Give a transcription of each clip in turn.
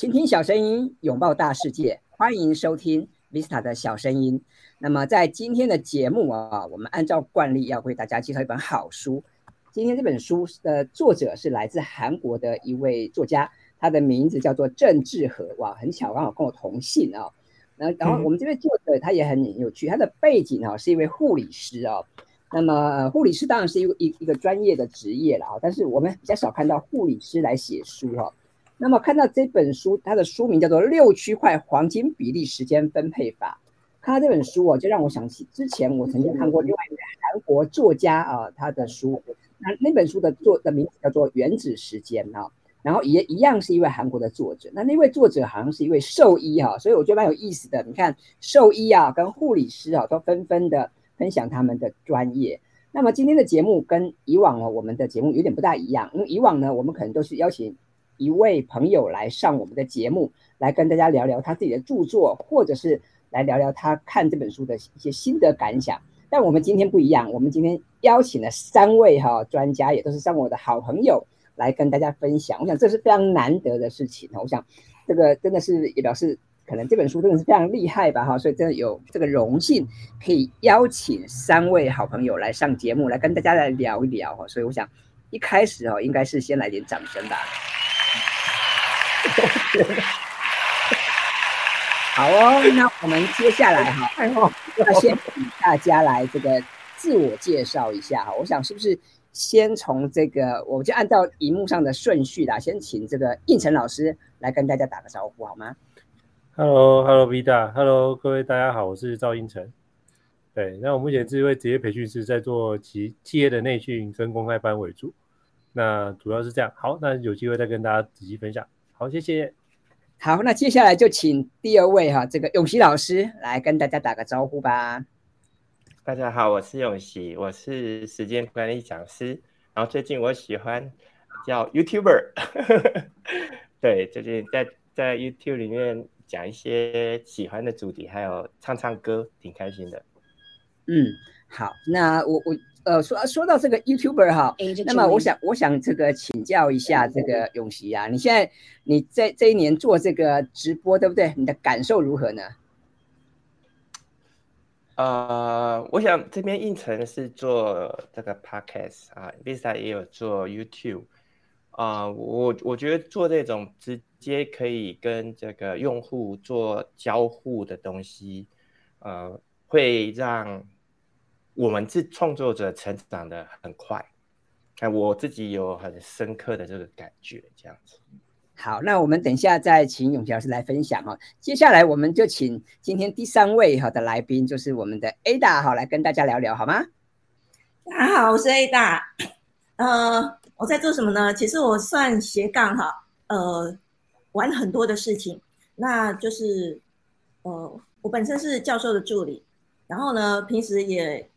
倾听小声音，拥抱大世界，欢迎收听 Vista 的小声音。那么在今天的节目啊，我们按照惯例要为大家介绍一本好书。今天这本书的作者是来自韩国的一位作家，他的名字叫做郑志和。哇，很巧，刚好跟我同姓啊。那然后我们这位作者他也很有趣，他的背景啊是一位护理师啊。那么护理师当然是一个一一个专业的职业了啊，但是我们比较少看到护理师来写书哈。那么看到这本书，它的书名叫做《六区块黄金比例时间分配法》。看到这本书哦，就让我想起之前我曾经看过另外一位韩国作家啊，他的书。那那本书的作的名字叫做《原子时间》啊，然后也一样是一位韩国的作者。那那位作者好像是一位兽医哈，所以我觉得蛮有意思的。你看，兽医啊跟护理师啊都纷纷的分享他们的专业。那么今天的节目跟以往哦，我们的节目有点不大一样，因为以往呢，我们可能都是邀请。一位朋友来上我们的节目，来跟大家聊聊他自己的著作，或者是来聊聊他看这本书的一些心得感想。但我们今天不一样，我们今天邀请了三位哈专家，也都是上我的好朋友来跟大家分享。我想这是非常难得的事情我想这个真的是也表示，可能这本书真的是非常厉害吧哈。所以真的有这个荣幸可以邀请三位好朋友来上节目，来跟大家来聊一聊哈。所以我想一开始哦，应该是先来点掌声吧。好哦，那我们接下来哈，要先请大家来这个自我介绍一下哈。我想是不是先从这个，我就按照荧幕上的顺序啦，先请这个应成老师来跟大家打个招呼好吗？Hello，Hello，Vita，Hello，各位大家好，我是赵应成。对，那我目前是一位职业培训师，在做企企业的内训跟公开班为主。那主要是这样。好，那有机会再跟大家仔细分享。好，谢谢。好，那接下来就请第二位哈，这个永熙老师来跟大家打个招呼吧。大家好，我是永熙，我是时间管理讲师。然后最近我喜欢叫 YouTuber，对，最近在在 YouTube 里面讲一些喜欢的主题，还有唱唱歌，挺开心的。嗯，好，那我我。呃，说说到这个 YouTuber 哈，那么我想我想这个请教一下这个永琪啊，你现在你在这一年做这个直播，对不对？你的感受如何呢？呃，我想这边应城是做这个 Podcast 啊，Visa 也有做 YouTube 啊，我我觉得做这种直接可以跟这个用户做交互的东西，呃，会让。我们自创作者成长的很快，哎，我自己有很深刻的这个感觉，这样子。好，那我们等一下再请永琪老师来分享哦。接下来我们就请今天第三位哈的来宾，就是我们的 Ada 哈，来跟大家聊聊好吗？大家好，我是 Ada。呃，我在做什么呢？其实我算斜杠哈，呃，玩很多的事情。那就是，呃，我本身是教授的助理，然后呢，平时也。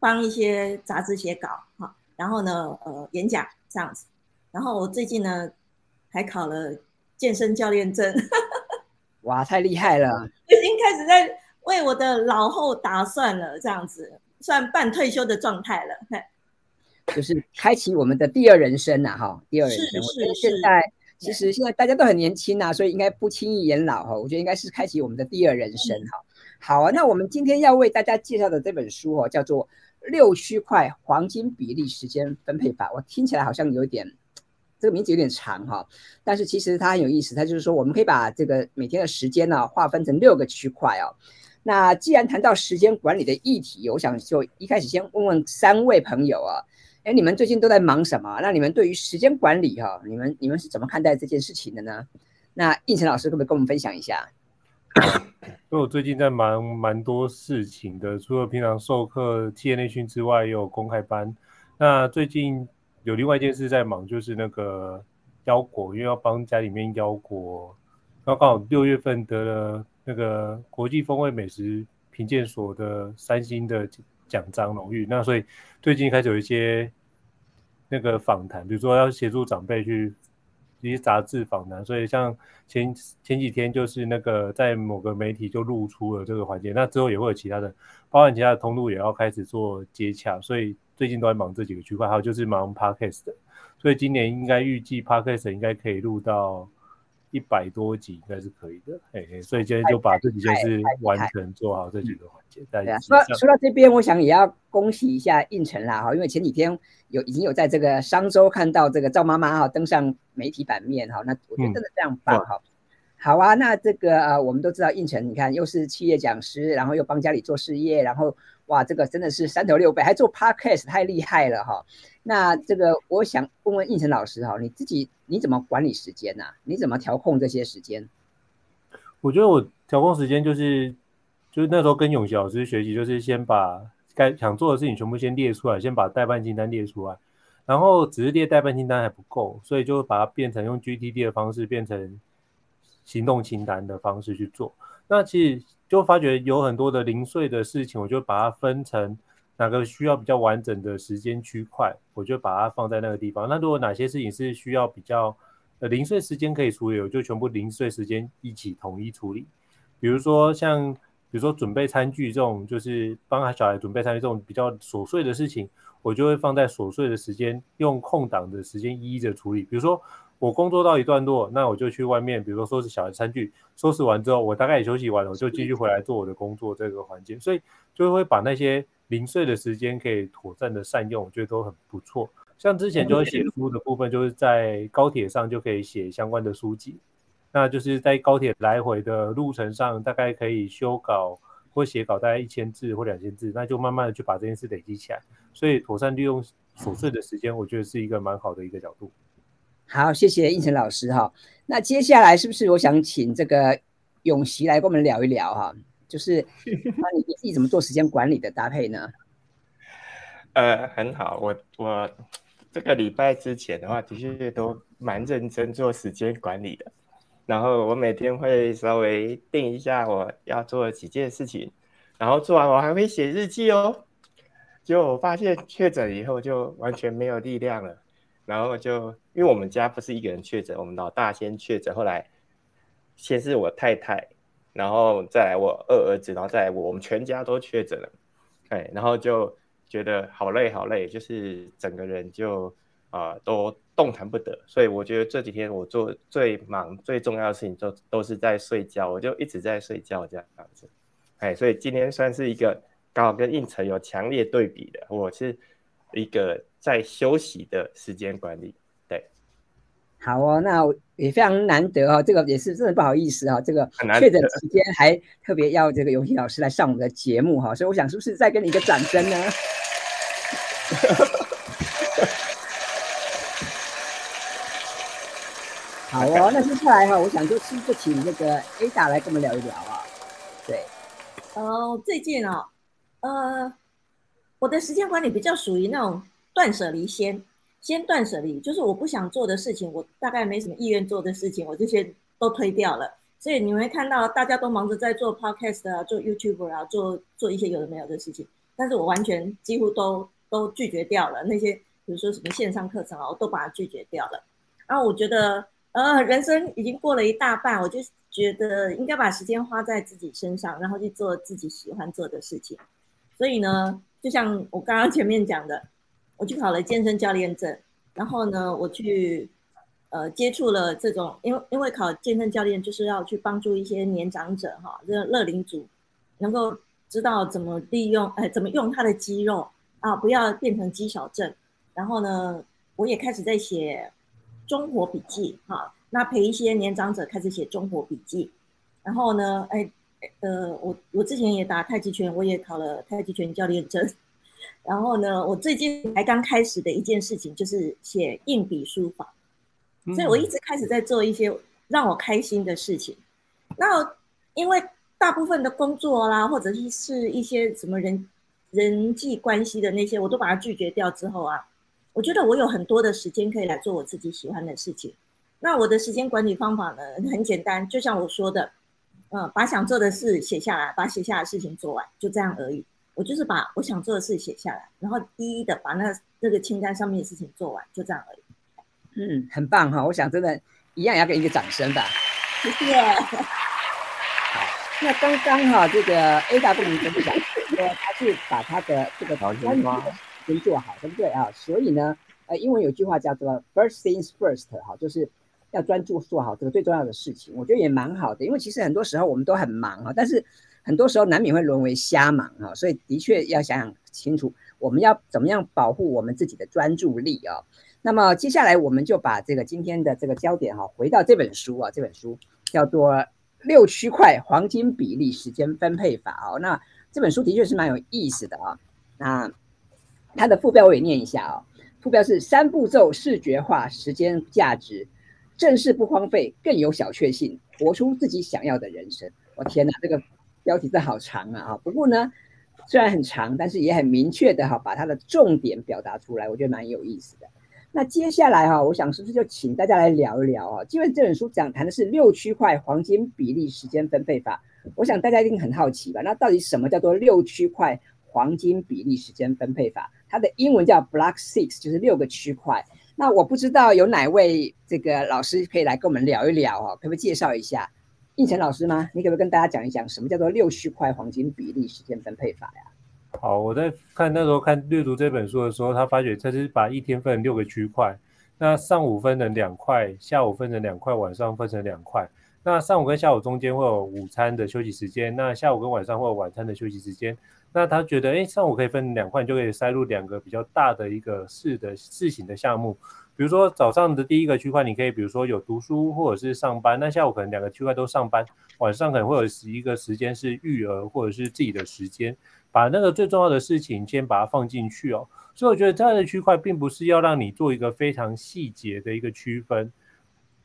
帮一些杂志写稿，哈，然后呢，呃，演讲这样子，然后我最近呢还考了健身教练证，哇，太厉害了！已经开始在为我的老后打算了，这样子算半退休的状态了，就是开启我们的第二人生呐，哈，第二人生。是是是。现在其实现在大家都很年轻呐，所以应该不轻易言老哈，我觉得应该是开启我们的第二人生哈。好啊，那我们今天要为大家介绍的这本书哦，叫做。六区块黄金比例时间分配法，我听起来好像有点这个名字有点长哈，但是其实它很有意思，它就是说我们可以把这个每天的时间呢划分成六个区块哦。那既然谈到时间管理的议题，我想就一开始先问问三位朋友啊，哎，你们最近都在忙什么？那你们对于时间管理哈，你们你们是怎么看待这件事情的呢？那应成老师可不可以跟我们分享一下？因为我最近在忙蛮多事情的，除了平常授课、企业内训之外，也有公开班。那最近有另外一件事在忙，就是那个腰果，因为要帮家里面腰果。然后刚好六月份得了那个国际风味美食评鉴所的三星的奖章荣誉。那所以最近开始有一些那个访谈，比如说要协助长辈去。一些杂志访谈，所以像前前几天就是那个在某个媒体就露出了这个环节，那之后也会有其他的，包含其他的通路也要开始做接洽，所以最近都在忙这几个区块，还有就是忙 podcast，所以今年应该预计 podcast 应该可以录到一百多集应该是可以的，嘿嘿，所以今天就把这几件事完成做好这几个环节。对啊，说说到这边，我想也要恭喜一下应城啦哈，因为前几天有已经有在这个商周看到这个赵妈妈哈登上媒体版面哈，那我觉得真的非常棒哈。好啊，那这个呃，我们都知道应成，你看又是企业讲师，然后又帮家里做事业，然后哇，这个真的是三头六臂，还做 podcast，太厉害了哈。那这个我想问问应成老师哈，你自己你怎么管理时间呢？你怎么调控这些时间？我觉得我调控时间就是，就是那时候跟永琪老师学习，就是先把该想做的事情全部先列出来，先把代办清单列出来，然后只是列代办清单还不够，所以就把它变成用 GTD 的方式变成。行动清单的方式去做，那其实就发觉有很多的零碎的事情，我就把它分成哪个需要比较完整的时间区块，我就把它放在那个地方。那如果哪些事情是需要比较呃零碎时间可以处理，我就全部零碎时间一起统一处理。比如说像比如说准备餐具这种，就是帮小孩准备餐具这种比较琐碎的事情，我就会放在琐碎的时间，用空档的时间一一的处理。比如说。我工作到一段落，那我就去外面，比如说收拾小孩餐具，收拾完之后，我大概也休息完了，我就继续回来做我的工作这个环节，所以就会把那些零碎的时间可以妥善的善用，我觉得都很不错。像之前就会写书的部分，就是在高铁上就可以写相关的书籍，那就是在高铁来回的路程上，大概可以修稿或写稿大概一千字或两千字，那就慢慢的去把这件事累积起来，所以妥善利用琐碎的时间，我觉得是一个蛮好的一个角度。好，谢谢应成老师哈。那接下来是不是我想请这个永琪来跟我们聊一聊哈？就是 那你自己怎么做时间管理的搭配呢？呃，很好，我我这个礼拜之前的话，的确都蛮认真做时间管理的。然后我每天会稍微定一下我要做几件事情，然后做完我还会写日记哦。结果我发现确诊以后就完全没有力量了。然后就因为我们家不是一个人确诊，我们老大先确诊，后来先是我太太，然后再来我二儿子，然后再来我，我们全家都确诊了，哎，然后就觉得好累好累，就是整个人就啊都动弹不得，所以我觉得这几天我做最忙最重要的事情都都是在睡觉，我就一直在睡觉这样子，哎，所以今天算是一个刚好跟应承有强烈对比的，我是一个。在休息的时间管理，好哦，那也非常难得哦，这个也是真的不好意思啊，这个确诊期间还特别要这个游戏老师来上我们的节目哈，所以我想是不是再给你一个掌声呢？好哦，那接下来哈，我想就是就请那个 Ada 来跟我们聊一聊啊，对，呃，最近哦，呃，我的时间管理比较属于那种。断舍离先，先断舍离，就是我不想做的事情，我大概没什么意愿做的事情，我这些都推掉了。所以你会看到大家都忙着在做 podcast 啊，做 YouTube 啊，做做一些有的没有的事情，但是我完全几乎都都拒绝掉了那些，比如说什么线上课程啊，我都把它拒绝掉了。然后我觉得，呃，人生已经过了一大半，我就觉得应该把时间花在自己身上，然后去做自己喜欢做的事情。所以呢，就像我刚刚前面讲的。我去考了健身教练证，然后呢，我去呃接触了这种，因为因为考健身教练就是要去帮助一些年长者哈，这乐龄族能够知道怎么利用，哎，怎么用他的肌肉啊，不要变成肌少症。然后呢，我也开始在写中活笔记哈，那陪一些年长者开始写中活笔记。然后呢，哎，呃，我我之前也打太极拳，我也考了太极拳教练证。然后呢，我最近才刚开始的一件事情就是写硬笔书法，所以我一直开始在做一些让我开心的事情。那因为大部分的工作啦，或者是是一些什么人人际关系的那些，我都把它拒绝掉之后啊，我觉得我有很多的时间可以来做我自己喜欢的事情。那我的时间管理方法呢，很简单，就像我说的，嗯，把想做的事写下来，把写下的事情做完，就这样而已。我就是把我想做的事写下来，然后一一的把那那个清单上面的事情做完，就这样而已。嗯，很棒哈！我想真的，一样也要给一个掌声吧。谢谢。好，那刚刚哈，这个 Ada 跟我们分享说，他是把他的这个专题先做好，对不对啊？所以呢，呃，英文有句话叫做 “First things first”，哈，就是要专注做好这个最重要的事情，我觉得也蛮好的。因为其实很多时候我们都很忙啊，但是很多时候难免会沦为瞎忙啊，所以的确要想想清楚，我们要怎么样保护我们自己的专注力啊。那么接下来我们就把这个今天的这个焦点哈，回到这本书啊，这本书叫做《六区块黄金比例时间分配法》哦。那这本书的确是蛮有意思的啊。那它的副标我也念一下啊，副标是三步骤视觉化时间价值。正事不荒废，更有小确幸，活出自己想要的人生。我天哪，这个标题真好长啊！啊，不过呢，虽然很长，但是也很明确的哈，把它的重点表达出来，我觉得蛮有意思的。那接下来哈，我想是不是就请大家来聊一聊啊？因为这本书讲谈的是六区块黄金比例时间分配法，我想大家一定很好奇吧？那到底什么叫做六区块黄金比例时间分配法？它的英文叫 Block Six，就是六个区块。那我不知道有哪位这个老师可以来跟我们聊一聊哦，可不可以介绍一下应成老师吗？你可不可以跟大家讲一讲什么叫做六区块黄金比例时间分配法呀？好，我在看那时候看阅读这本书的时候，他发觉他是把一天分六个区块，那上午分成两块，下午分成两块，晚上分成两块。那上午跟下午中间会有午餐的休息时间，那下午跟晚上会有晚餐的休息时间。那他觉得，哎，上午可以分两块，就可以塞入两个比较大的一个事的事情的项目。比如说早上的第一个区块，你可以比如说有读书或者是上班。那下午可能两个区块都上班，晚上可能会有一个时间是育儿或者是自己的时间，把那个最重要的事情先把它放进去哦。所以我觉得这样的区块并不是要让你做一个非常细节的一个区分，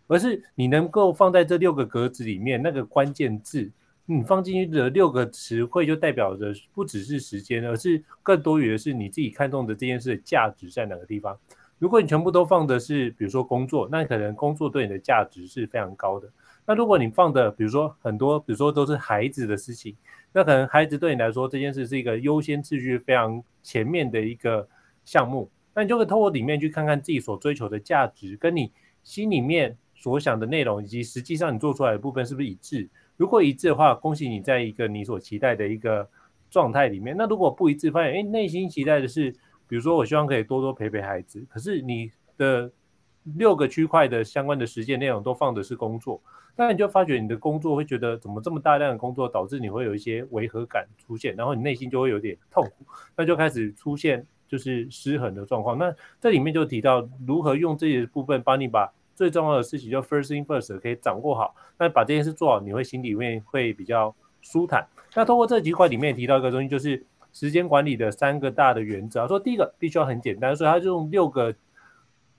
而是你能够放在这六个格子里面那个关键字。你放进去的六个词汇，就代表着不只是时间，而是更多余的是你自己看中的这件事的价值在哪个地方。如果你全部都放的是，比如说工作，那可能工作对你的价值是非常高的。那如果你放的，比如说很多，比如说都是孩子的事情，那可能孩子对你来说这件事是一个优先次序非常前面的一个项目。那你就可以透过里面去看看自己所追求的价值，跟你心里面所想的内容，以及实际上你做出来的部分是不是一致。如果一致的话，恭喜你在一个你所期待的一个状态里面。那如果不一致，发现哎，内心期待的是，比如说我希望可以多多陪陪孩子，可是你的六个区块的相关的实践内容都放的是工作，那你就发觉你的工作会觉得怎么这么大量的工作，导致你会有一些违和感出现，然后你内心就会有点痛苦，那就开始出现就是失衡的状况。那这里面就提到如何用这些部分帮你把。最重要的事情就 first thing first 可以掌握好，那把这件事做好，你会心里面会比较舒坦。那通过这几块里面提到一个东西，就是时间管理的三个大的原则。说第一个必须要很简单，所以他就用六个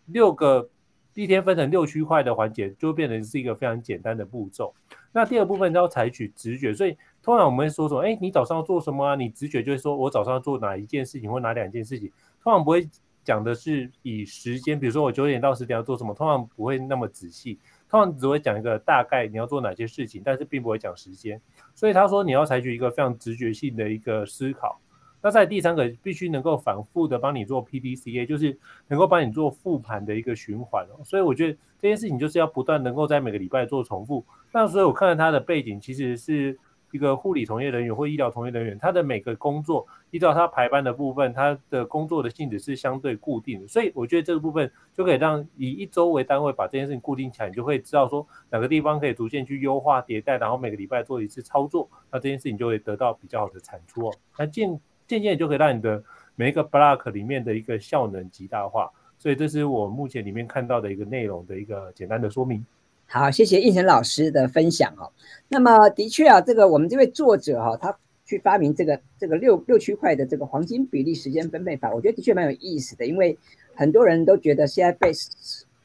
六个一天分成六区块的环节，就变成是一个非常简单的步骤。那第二部分要采取直觉，所以通常我们会说说，哎，你早上要做什么啊？你直觉就是说我早上要做哪一件事情或哪两件事情，通常不会。讲的是以时间，比如说我九点到十点要做什么，通常不会那么仔细，通常只会讲一个大概你要做哪些事情，但是并不会讲时间。所以他说你要采取一个非常直觉性的一个思考。那在第三个必须能够反复的帮你做 PDCA，就是能够帮你做复盘的一个循环哦。所以我觉得这件事情就是要不断能够在每个礼拜做重复。那所以我看到他的背景其实是。一个护理从业人员或医疗从业人员，他的每个工作依照他排班的部分，他的工作的性质是相对固定的，所以我觉得这个部分就可以让以一周为单位把这件事情固定起来，你就会知道说哪个地方可以逐渐去优化迭代，然后每个礼拜做一次操作，那这件事情就会得到比较好的产出哦。那渐渐渐就可以让你的每一个 block 里面的一个效能极大化，所以这是我目前里面看到的一个内容的一个简单的说明。好，谢谢应成老师的分享哦。那么，的确啊，这个我们这位作者哈，他去发明这个这个六六区块的这个黄金比例时间分配法，我觉得的确蛮有意思的。因为很多人都觉得现在被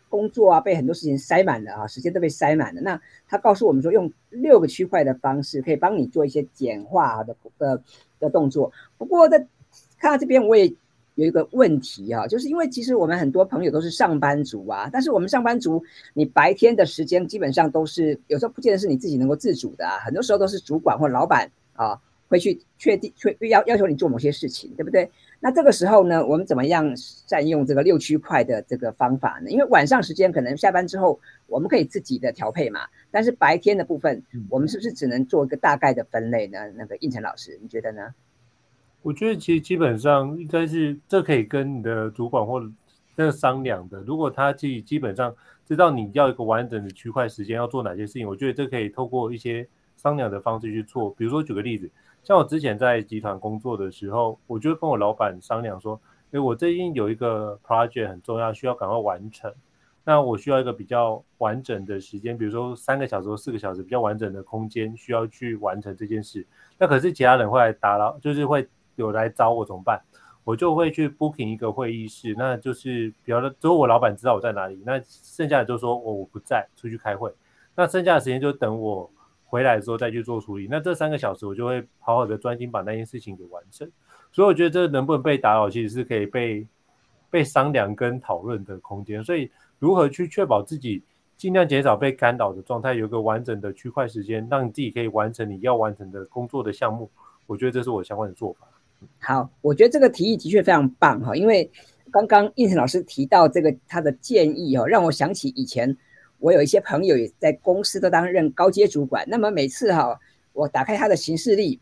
工作啊，被很多事情塞满了啊，时间都被塞满了。那他告诉我们说，用六个区块的方式，可以帮你做一些简化的呃的动作。不过在看到这边，我也。有一个问题啊，就是因为其实我们很多朋友都是上班族啊，但是我们上班族，你白天的时间基本上都是有时候不见得是你自己能够自主的啊，很多时候都是主管或老板啊会去确定确要要求你做某些事情，对不对？那这个时候呢，我们怎么样善用这个六区块的这个方法呢？因为晚上时间可能下班之后我们可以自己的调配嘛，但是白天的部分，我们是不是只能做一个大概的分类呢？那个应成老师，你觉得呢？我觉得其实基本上应该是这可以跟你的主管或者商量的。如果他基基本上知道你要一个完整的区块时间要做哪些事情。我觉得这可以透过一些商量的方式去做。比如说举个例子，像我之前在集团工作的时候，我就跟我老板商量说，诶，我最近有一个 project 很重要，需要赶快完成。那我需要一个比较完整的时间，比如说三个小时或四个小时，比较完整的空间需要去完成这件事。那可是其他人会来打扰，就是会有来找我怎么办？我就会去 booking 一个会议室，那就是比较，只有我老板知道我在哪里。那剩下的就说我我不在，出去开会。那剩下的时间就等我回来的时候再去做处理。那这三个小时我就会好好的专心把那件事情给完成。所以我觉得这能不能被打扰，其实是可以被被商量跟讨论的空间。所以。如何去确保自己尽量减少被干扰的状态，有个完整的区块时间，让你自己可以完成你要完成的工作的项目？我觉得这是我相关的做法。好，我觉得这个提议的确非常棒哈，因为刚刚应成老师提到这个他的建议哦，让我想起以前我有一些朋友也在公司都担任高阶主管，那么每次哈我打开他的行事历，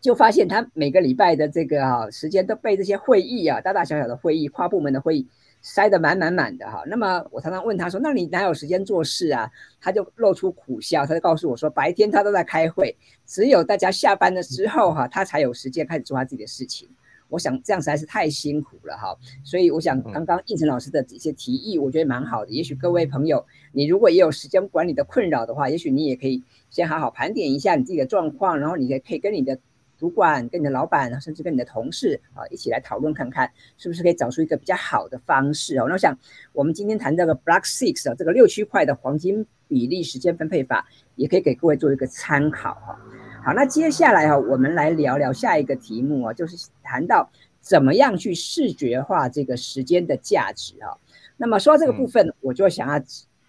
就发现他每个礼拜的这个哈时间都被这些会议啊，大大小小的会议、跨部门的会议。塞得满满满的哈，那么我常常问他说：“那你哪有时间做事啊？”他就露出苦笑，他就告诉我说：“白天他都在开会，只有大家下班的时候哈，他才有时间开始做他自己的事情。”我想这样实在是太辛苦了哈，所以我想刚刚应成老师的一些提议，我觉得蛮好的。也许各位朋友，你如果也有时间管理的困扰的话，也许你也可以先好好盘点一下你自己的状况，然后你也可以跟你的。主管跟你的老板，甚至跟你的同事啊，一起来讨论看看，是不是可以找出一个比较好的方式哦。那我想，我们今天谈这个 Block Six 啊，这个六区块的黄金比例时间分配法，也可以给各位做一个参考哈。好，那接下来哈，我们来聊聊下一个题目啊，就是谈到怎么样去视觉化这个时间的价值啊。那么说到这个部分，我就想要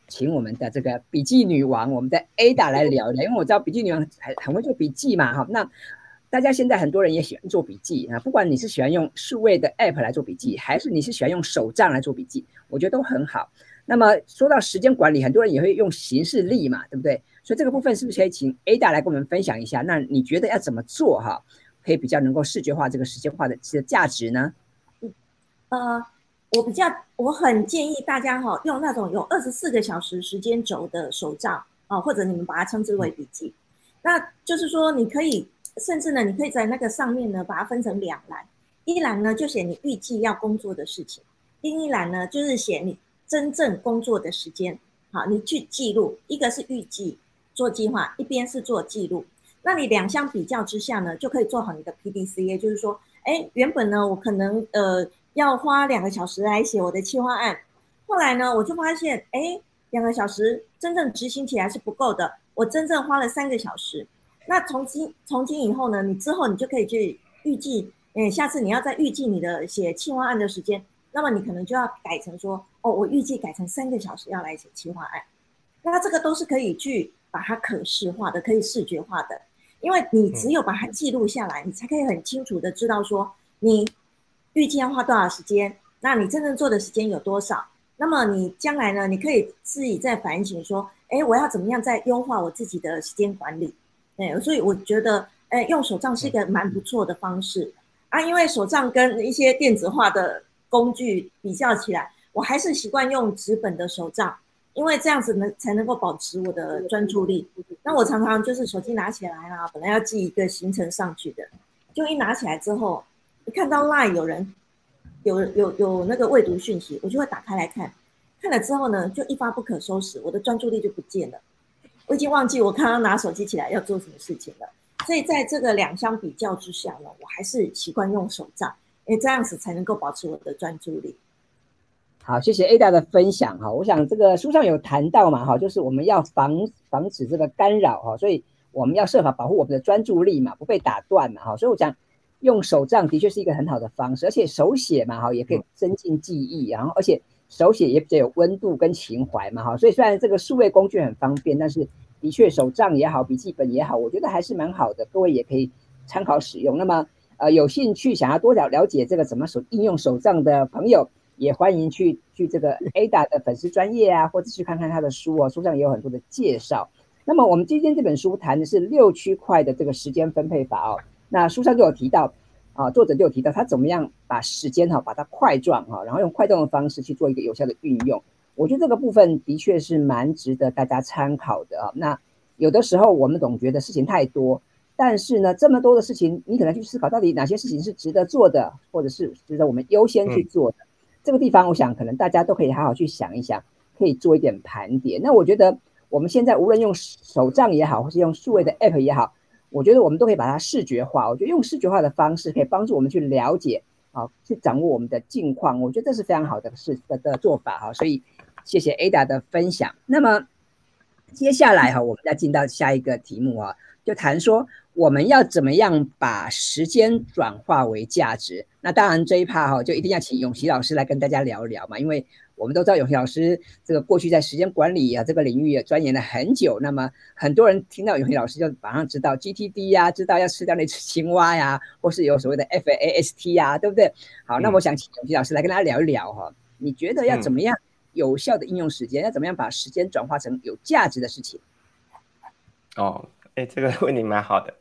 请我们的这个笔记女王，我们的 Ada 来聊一聊，因为我知道笔记女王很很会做笔记嘛哈。那大家现在很多人也喜欢做笔记啊，不管你是喜欢用数位的 App 来做笔记，还是你是喜欢用手账来做笔记，我觉得都很好。那么说到时间管理，很多人也会用行事历嘛，对不对？所以这个部分是不是可以请 Ada 来跟我们分享一下？那你觉得要怎么做哈，可以比较能够视觉化这个时间化的的价值呢？嗯，呃，我比较我很建议大家哈，用那种有二十四个小时时间轴的手账啊，或者你们把它称之为笔记，那就是说你可以。甚至呢，你可以在那个上面呢，把它分成两栏，一栏呢就写你预计要工作的事情，另一栏呢就是写你真正工作的时间。好，你去记录，一个是预计做计划，一边是做记录。那你两相比较之下呢，就可以做好你的 P D C A，就是说，哎，原本呢我可能呃要花两个小时来写我的计划案，后来呢我就发现，哎，两个小时真正执行起来是不够的，我真正花了三个小时。那从今从今以后呢，你之后你就可以去预计，嗯，下次你要再预计你的写企划案的时间，那么你可能就要改成说，哦，我预计改成三个小时要来写企划案，那这个都是可以去把它可视化的，可以视觉化的，因为你只有把它记录下来，你才可以很清楚的知道说你预计要花多少时间，那你真正做的时间有多少，那么你将来呢，你可以自己再反省说，哎，我要怎么样再优化我自己的时间管理。哎，所以我觉得，哎，用手账是一个蛮不错的方式啊。因为手账跟一些电子化的工具比较起来，我还是习惯用纸本的手账，因为这样子能才能够保持我的专注力。那我常常就是手机拿起来啊，本来要记一个行程上去的，就一拿起来之后，一看到 LINE 有人有有有那个未读讯息，我就会打开来看，看了之后呢，就一发不可收拾，我的专注力就不见了。我已经忘记我刚刚拿手机起来要做什么事情了，所以在这个两相比较之下呢，我还是习惯用手账，因为这样子才能够保持我的专注力。好，谢谢 Ada 的分享哈。我想这个书上有谈到嘛哈，就是我们要防防止这个干扰哈，所以我们要设法保护我们的专注力嘛，不被打断嘛哈。所以我讲用手账的确是一个很好的方式，而且手写嘛哈也可以增进记忆，然后而且。手写也比较有温度跟情怀嘛，哈，所以虽然这个数位工具很方便，但是的确手账也好，笔记本也好，我觉得还是蛮好的，各位也可以参考使用。那么，呃，有兴趣想要多了了解这个怎么手应用手账的朋友，也欢迎去去这个 Ada 的粉丝专业啊，或者去看看他的书哦，书上也有很多的介绍。那么我们今天这本书谈的是六区块的这个时间分配法哦，那书上就有提到。啊，作者就有提到他怎么样把时间哈把它块状哈，然后用块状的方式去做一个有效的运用。我觉得这个部分的确是蛮值得大家参考的啊。那有的时候我们总觉得事情太多，但是呢，这么多的事情，你可能去思考到底哪些事情是值得做的，或者是值得我们优先去做的。这个地方，我想可能大家都可以好好去想一想，可以做一点盘点。那我觉得我们现在无论用手账也好，或是用数位的 App 也好，我觉得我们都可以把它视觉化。我觉得用视觉化的方式可以帮助我们去了解。好，去掌握我们的近况，我觉得这是非常好的事的的做法哈。所以谢谢 Ada 的分享。那么接下来哈，我们再进到下一个题目啊，就谈说我们要怎么样把时间转化为价值。那当然这一趴哈，就一定要请永琪老师来跟大家聊一聊嘛，因为。我们都知道永琪老师这个过去在时间管理啊这个领域也钻研了很久。那么很多人听到永琪老师就马上知道 GTD 呀，知道要吃掉那只青蛙呀，或是有所谓的 FAST 呀，对不对？好，那我想请永琪老师来跟大家聊一聊哈。你觉得要怎么样有效的应用时间？要怎么样把时间转化成有价值的事情？哦，哎，这个问题蛮好的。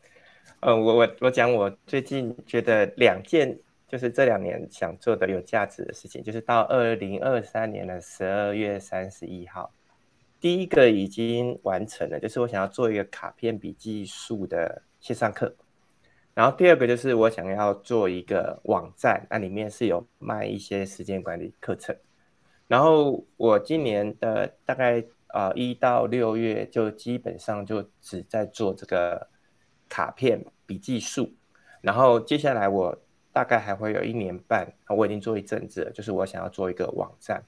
嗯，我我我讲我最近觉得两件。就是这两年想做的有价值的事情，就是到二零二三年的十二月三十一号，第一个已经完成了，就是我想要做一个卡片笔记术的线上课。然后第二个就是我想要做一个网站，那里面是有卖一些时间管理课程。然后我今年的大概呃一到六月就基本上就只在做这个卡片笔记术，然后接下来我。大概还会有一年半，我已经做一阵子了。就是我想要做一个网站。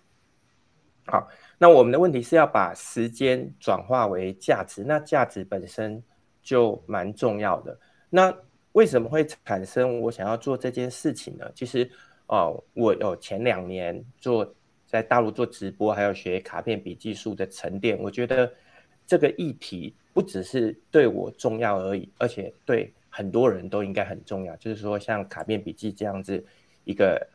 好，那我们的问题是要把时间转化为价值，那价值本身就蛮重要的。那为什么会产生我想要做这件事情呢？其实，哦，我有前两年做在大陆做直播，还有学卡片笔记术的沉淀，我觉得这个议题不只是对我重要而已，而且对。很多人都应该很重要，就是说像卡片笔记这样子一个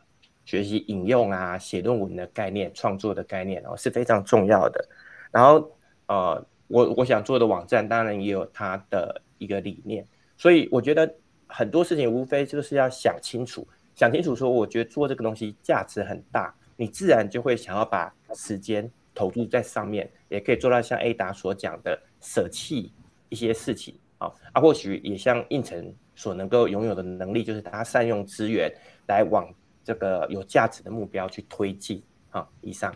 学习引用啊、写论文的概念、创作的概念哦是非常重要的。然后呃，我我想做的网站当然也有它的一个理念，所以我觉得很多事情无非就是要想清楚，想清楚说，我觉得做这个东西价值很大，你自然就会想要把时间投入在上面，也可以做到像 A 达所讲的舍弃一些事情。啊，啊，或许也像应成所能够拥有的能力，就是他善用资源来往这个有价值的目标去推进。好，以上。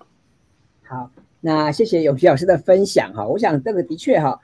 好，那谢谢永琪老师的分享哈。我想这个的确哈，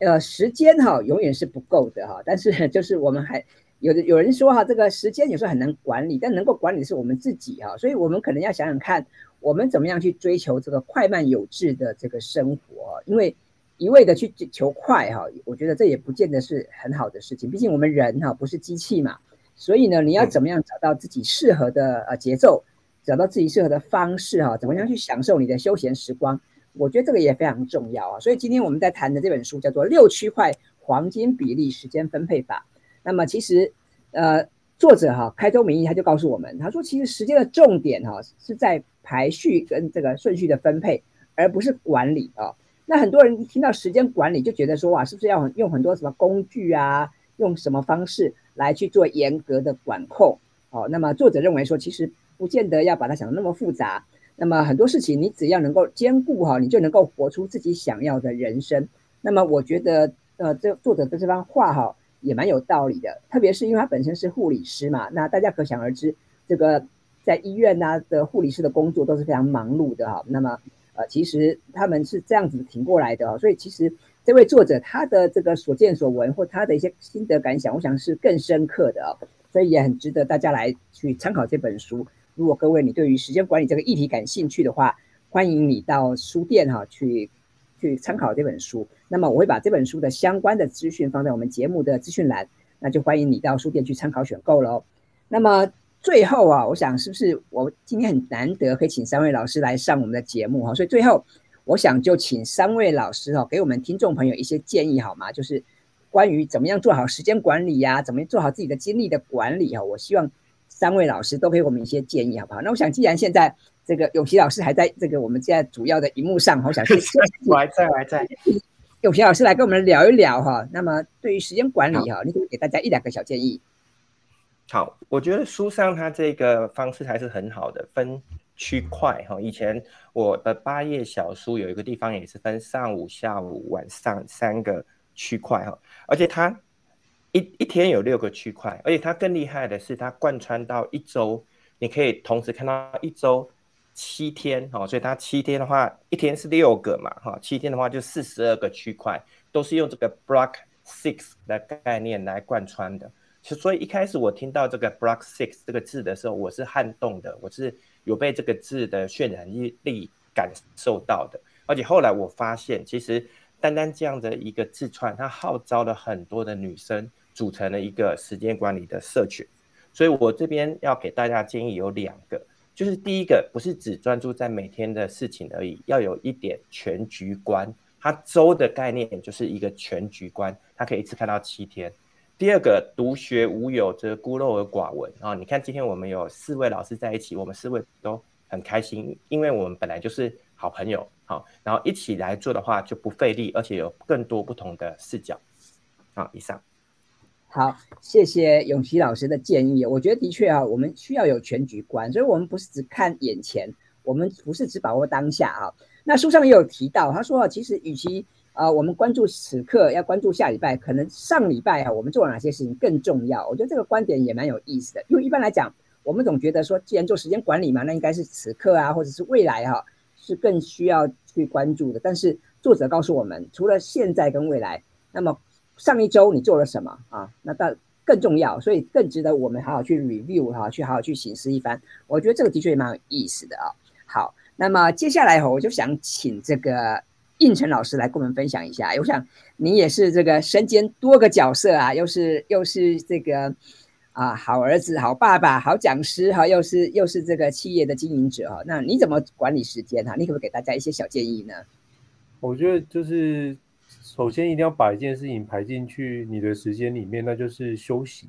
呃，时间哈永远是不够的哈。但是 就是我们还有的有人说哈，这个时间有时候很难管理，但能够管理的是我们自己哈。所以我们可能要想想看，我们怎么样去追求这个快慢有致的这个生活，因为。一味的去求快哈，我觉得这也不见得是很好的事情。毕竟我们人哈不是机器嘛，所以呢，你要怎么样找到自己适合的呃节奏，找到自己适合的方式哈，怎么样去享受你的休闲时光？我觉得这个也非常重要啊。所以今天我们在谈的这本书叫做《六区块黄金比例时间分配法》。那么其实呃，作者哈开宗明义他就告诉我们，他说其实时间的重点哈是在排序跟这个顺序的分配，而不是管理啊。那很多人一听到时间管理，就觉得说哇，是不是要用很多什么工具啊，用什么方式来去做严格的管控？哦，那么作者认为说，其实不见得要把它想的那么复杂。那么很多事情，你只要能够兼顾哈，你就能够活出自己想要的人生。那么我觉得，呃，这作者的这番话哈，也蛮有道理的。特别是因为他本身是护理师嘛，那大家可想而知，这个在医院呐的护理师的工作都是非常忙碌的哈。那么呃，其实他们是这样子挺过来的，所以其实这位作者他的这个所见所闻或他的一些心得感想，我想是更深刻的，所以也很值得大家来去参考这本书。如果各位你对于时间管理这个议题感兴趣的话，欢迎你到书店哈去去参考这本书。那么我会把这本书的相关的资讯放在我们节目的资讯栏，那就欢迎你到书店去参考选购喽。那么。最后啊，我想是不是我今天很难得可以请三位老师来上我们的节目哈，所以最后我想就请三位老师哦，给我们听众朋友一些建议好吗？就是关于怎么样做好时间管理呀，怎么做好自己的精力的管理哈。我希望三位老师都给我们一些建议好不好？那我想既然现在这个永琪老师还在这个我们现在主要的荧幕上，我想是 我还在，我还在。永琪老师来跟我们聊一聊哈。那么对于时间管理哈，你可以给大家一两个小建议。好，我觉得书上它这个方式还是很好的，分区块哈。以前我的八页小书有一个地方也是分上午、下午、晚上三个区块哈，而且它一一天有六个区块，而且它更厉害的是它贯穿到一周，你可以同时看到一周七天哈，所以它七天的话，一天是六个嘛哈，七天的话就四十二个区块，都是用这个 block six 的概念来贯穿的。所以一开始我听到这个 block six 这个字的时候，我是撼动的，我是有被这个字的渲染力感受到的。而且后来我发现，其实单单这样的一个字串，它号召了很多的女生组成了一个时间管理的社群。所以我这边要给大家建议有两个，就是第一个不是只专注在每天的事情而已，要有一点全局观。它周的概念就是一个全局观，它可以一次看到七天。第二个独学无有则孤陋而寡闻啊！你看今天我们有四位老师在一起，我们四位都很开心，因为我们本来就是好朋友，好，然后一起来做的话就不费力，而且有更多不同的视角。好，以上。好，谢谢永琪老师的建议。我觉得的确啊，我们需要有全局观，所以我们不是只看眼前，我们不是只把握当下啊。那书上也有提到，他说啊，其实与其啊，我们关注此刻，要关注下礼拜，可能上礼拜啊，我们做了哪些事情更重要？我觉得这个观点也蛮有意思的。因为一般来讲，我们总觉得说，既然做时间管理嘛，那应该是此刻啊，或者是未来哈，是更需要去关注的。但是作者告诉我们，除了现在跟未来，那么上一周你做了什么啊？那到更重要，所以更值得我们好好去 review 哈，去好好去醒思一番。我觉得这个的确也蛮有意思的啊。好，那么接下来哈我就想请这个。应成老师来跟我们分享一下，我想你也是这个身兼多个角色啊，又是又是这个啊好儿子、好爸爸、好讲师哈，又是又是这个企业的经营者哈，那你怎么管理时间哈？你可不可以给大家一些小建议呢？我觉得就是首先一定要把一件事情排进去你的时间里面，那就是休息。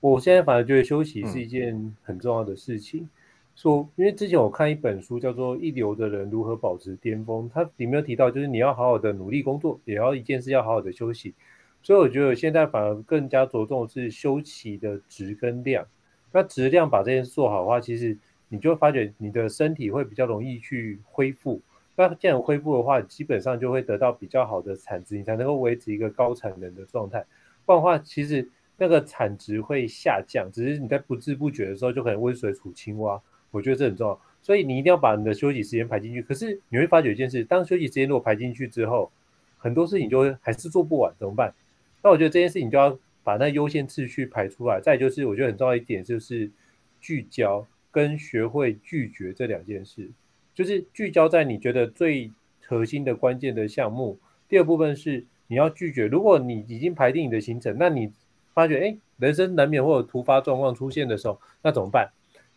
我现在反而觉得休息是一件很重要的事情。说，因为之前我看一本书叫做《一流的人如何保持巅峰》，它里面有提到，就是你要好好的努力工作，也要一件事要好好的休息。所以我觉得现在反而更加着重的是休息的质跟量。那质量把这件事做好的话，其实你就发觉你的身体会比较容易去恢复。那这样恢复的话，基本上就会得到比较好的产值，你才能够维持一个高产能的状态。不然的话，其实那个产值会下降，只是你在不知不觉的时候就可能温水煮青蛙。我觉得这很重要，所以你一定要把你的休息时间排进去。可是你会发觉一件事：当休息时间如果排进去之后，很多事情就会还是做不完，怎么办？那我觉得这件事情就要把那优先次序排出来。再就是，我觉得很重要一点就是聚焦跟学会拒绝这两件事，就是聚焦在你觉得最核心的关键的项目。第二部分是你要拒绝，如果你已经排定你的行程，那你发觉哎，人生难免会有突发状况出现的时候，那怎么办？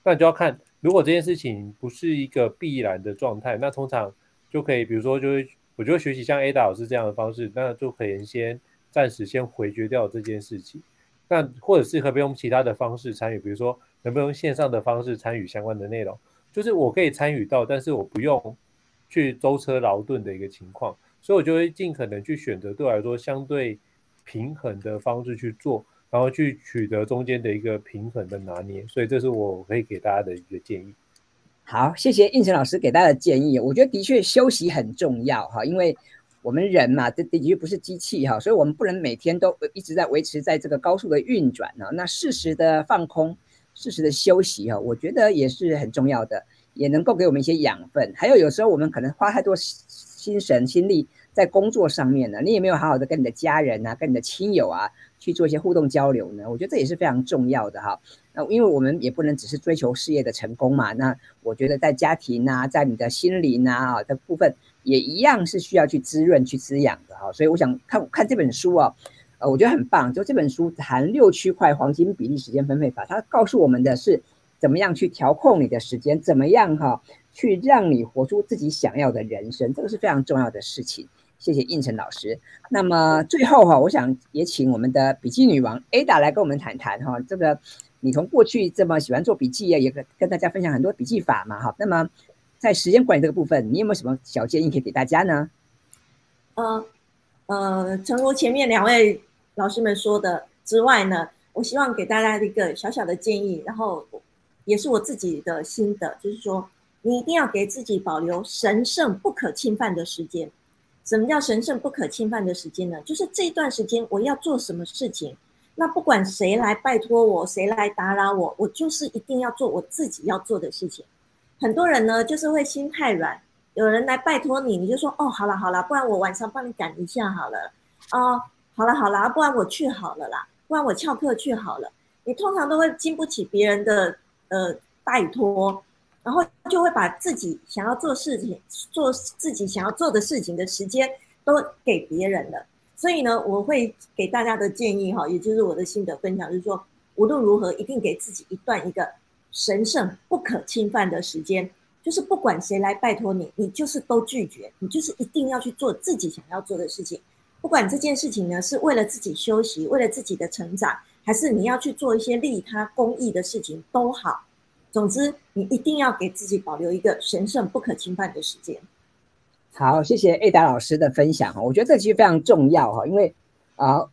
那你就要看。如果这件事情不是一个必然的状态，那通常就可以，比如说，就是我觉得学习像 Ada 老师这样的方式，那就可以先暂时先回绝掉这件事情。那或者是可不可以用其他的方式参与？比如说，能不能用线上的方式参与相关的内容？就是我可以参与到，但是我不用去舟车劳顿的一个情况。所以我就会尽可能去选择对我来说相对平衡的方式去做。然后去取得中间的一个平衡的拿捏，所以这是我可以给大家的一个建议。好，谢谢应成老师给大家的建议。我觉得的确休息很重要哈，因为我们人嘛，这的确不是机器哈，所以我们不能每天都一直在维持在这个高速的运转呢。那适时的放空，适时的休息哈，我觉得也是很重要的，也能够给我们一些养分。还有有时候我们可能花太多心神心力在工作上面呢，你也没有好好的跟你的家人啊，跟你的亲友啊。去做一些互动交流呢，我觉得这也是非常重要的哈。那因为我们也不能只是追求事业的成功嘛，那我觉得在家庭啊，在你的心灵啊的部分，也一样是需要去滋润、去滋养的哈。所以我想看看这本书啊，呃，我觉得很棒。就这本书谈六区块黄金比例时间分配法，它告诉我们的是怎么样去调控你的时间，怎么样哈去让你活出自己想要的人生，这个是非常重要的事情。谢谢应成老师。那么最后哈，我想也请我们的笔记女王 Ada 来跟我们谈谈哈。这个你从过去这么喜欢做笔记啊，也跟跟大家分享很多笔记法嘛哈。那么在时间管理这个部分，你有没有什么小建议可以给大家呢？呃呃，诚如前面两位老师们说的之外呢，我希望给大家一个小小的建议，然后也是我自己的心得，就是说，你一定要给自己保留神圣不可侵犯的时间。什么叫神圣不可侵犯的时间呢？就是这段时间我要做什么事情，那不管谁来拜托我，谁来打扰我，我就是一定要做我自己要做的事情。很多人呢，就是会心太软，有人来拜托你，你就说哦，好了好了，不然我晚上帮你赶一下好了。哦，好了好了，不然我去好了啦，不然我翘课去好了。你通常都会经不起别人的呃拜托。然后就会把自己想要做事情、做自己想要做的事情的时间都给别人了。所以呢，我会给大家的建议哈，也就是我的心得分享，就是说，无论如何，一定给自己一段一个神圣不可侵犯的时间，就是不管谁来拜托你，你就是都拒绝，你就是一定要去做自己想要做的事情。不管这件事情呢是为了自己休息，为了自己的成长，还是你要去做一些利他公益的事情都好。总之，你一定要给自己保留一个神圣不可侵犯的时间。好，谢谢艾达老师的分享哈，我觉得这其实非常重要哈，因为啊，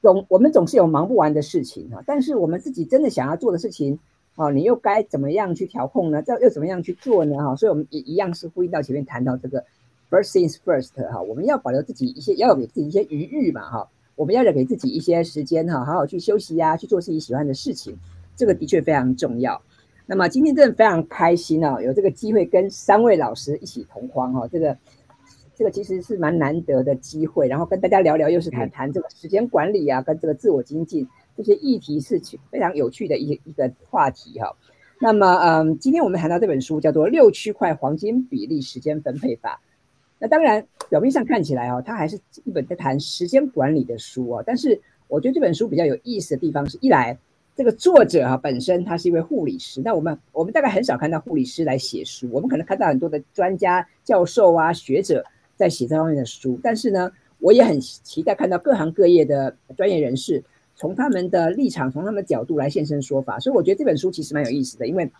总我们总是有忙不完的事情哈，但是我们自己真的想要做的事情哦，你又该怎么样去调控呢？这又怎么样去做呢？哈，所以我们也一样是呼应到前面谈到这个 first things first 哈，我们要保留自己一些，要给自己一些余裕嘛哈，我们要给自己一些时间哈，好好去休息呀，去做自己喜欢的事情，这个的确非常重要。那么今天真的非常开心哦，有这个机会跟三位老师一起同框哈，这个这个其实是蛮难得的机会，然后跟大家聊聊，又是谈谈这个时间管理啊，跟这个自我精进这些议题是非常有趣的一一个话题哈。那么嗯，今天我们谈到这本书叫做《六区块黄金比例时间分配法》，那当然表面上看起来哦，它还是一本在谈时间管理的书哦，但是我觉得这本书比较有意思的地方是一来。这个作者啊，本身他是一位护理师。那我们我们大概很少看到护理师来写书，我们可能看到很多的专家、教授啊、学者在写这方面的书。但是呢，我也很期待看到各行各业的专业人士从他们的立场、从他们的角度来现身说法。所以我觉得这本书其实蛮有意思的，因为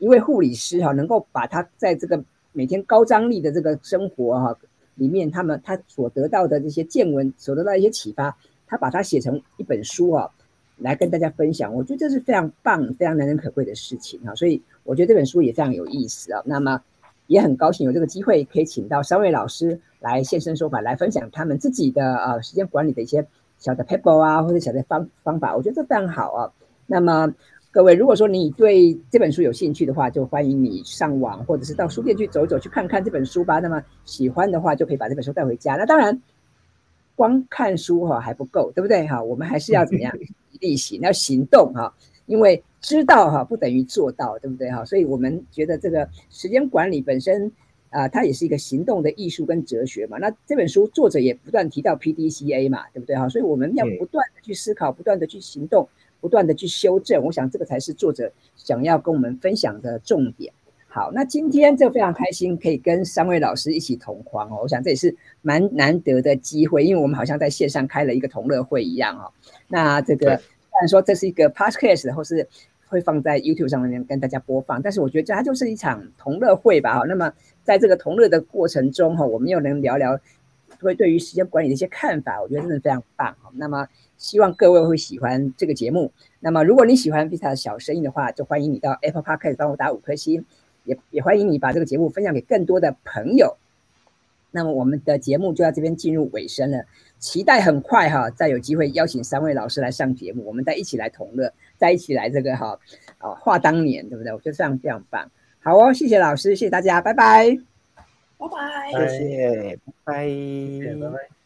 一位护理师哈，能够把他在这个每天高张力的这个生活哈里面，他们他所得到的这些见闻，所得到一些启发，他把它写成一本书啊。来跟大家分享，我觉得这是非常棒、非常难能可贵的事情啊！所以我觉得这本书也非常有意思啊。那么也很高兴有这个机会可以请到三位老师来现身说法，来分享他们自己的呃时间管理的一些小的 paper 啊，或者小的方方法。我觉得这非常好啊。那么各位，如果说你对这本书有兴趣的话，就欢迎你上网或者是到书店去走走，去看看这本书吧。那么喜欢的话，就可以把这本书带回家。那当然。光看书哈还不够，对不对哈？我们还是要怎么样力行，要行动哈。因为知道哈不等于做到，对不对哈？所以我们觉得这个时间管理本身啊，它也是一个行动的艺术跟哲学嘛。那这本书作者也不断提到 P D C A 嘛，对不对哈？所以我们要不断的去思考，不断的去行动，不断的去修正。我想这个才是作者想要跟我们分享的重点。好，那今天就非常开心，可以跟三位老师一起同框哦。我想这也是蛮难得的机会，因为我们好像在线上开了一个同乐会一样哦。那这个虽然说这是一个 podcast，或是会放在 YouTube 上面跟大家播放，但是我觉得它就是一场同乐会吧。哈，那么在这个同乐的过程中哈，我们又能聊聊会对于时间管理的一些看法，我觉得真的非常棒。那么希望各位会喜欢这个节目。那么如果你喜欢 Vita 的小声音的话，就欢迎你到 Apple Podcast 帮我打五颗星。也也欢迎你把这个节目分享给更多的朋友。那么我们的节目就到这边进入尾声了，期待很快哈，再有机会邀请三位老师来上节目，我们再一起来同乐，再一起来这个哈啊话当年，对不对？我觉得这样非常棒。好哦，谢谢老师，谢谢大家，拜拜，拜拜，谢谢，拜拜，拜拜。